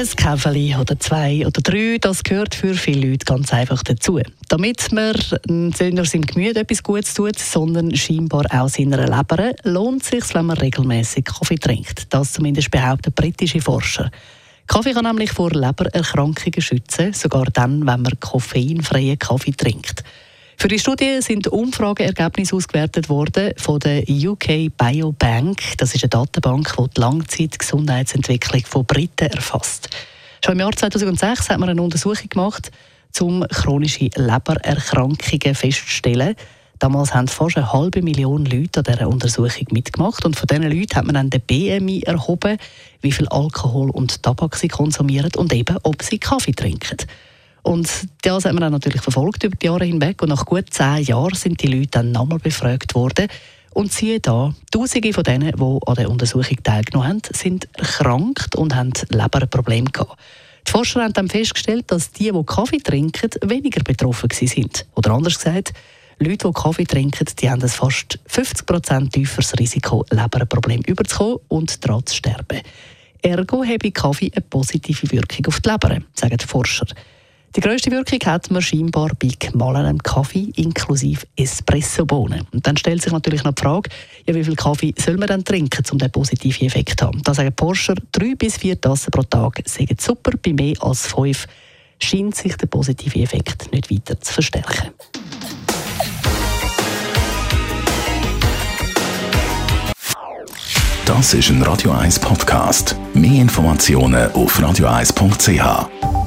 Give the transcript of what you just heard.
ein Käferli oder zwei oder drei, das gehört für viele Leute ganz einfach dazu. Damit man nicht nur seinem Gemüse etwas Gutes tut, sondern scheinbar auch seiner Leber, lohnt es sich, wenn man regelmäßig Kaffee trinkt. Das zumindest behaupten britische Forscher. Kaffee kann nämlich vor Lebererkrankungen schützen, sogar dann, wenn man koffeinfreien Kaffee trinkt. Für die Studie sind Umfrageergebnisse ausgewertet worden von der UK Biobank. Das ist eine Datenbank, die die Langzeitgesundheitsentwicklung von Briten erfasst. Schon im Jahr 2006 hat man eine Untersuchung gemacht, um chronische Lebererkrankungen festzustellen. Damals haben fast eine halbe Million Leute an dieser Untersuchung mitgemacht und von diesen Leuten hat man dann den BMI erhoben, wie viel Alkohol und Tabak sie konsumieren und eben, ob sie Kaffee trinken. Und das haben wir dann natürlich verfolgt über die Jahre hinweg. Und nach gut zehn Jahren sind die Leute dann nochmal befragt worden. Und siehe da, Tausende von denen, die an der Untersuchung teilgenommen haben, sind erkrankt und haben Leberprobleme gehabt. Die Forscher haben dann festgestellt, dass die, die Kaffee trinken, weniger betroffen sind. Oder anders gesagt, Leute, die Kaffee trinken, die haben ein fast 50% tieferes Risiko, Leberprobleme überzukommen und daran zu sterben. Ergo habe Kaffee eine positive Wirkung auf die Leber, sagen die Forscher. Die grösste Wirkung hat man scheinbar bei gemahlenem Kaffee inklusive Espressobohnen. Und dann stellt sich natürlich noch die Frage, ja, wie viel Kaffee soll man dann trinken, um den positiven Effekt zu haben? Da sagen Porsche, drei bis vier Tassen pro Tag sind super, bei mehr als fünf scheint sich der positive Effekt nicht weiter zu verstärken. Das ist ein Radio 1 Podcast. Mehr Informationen auf radio1.ch.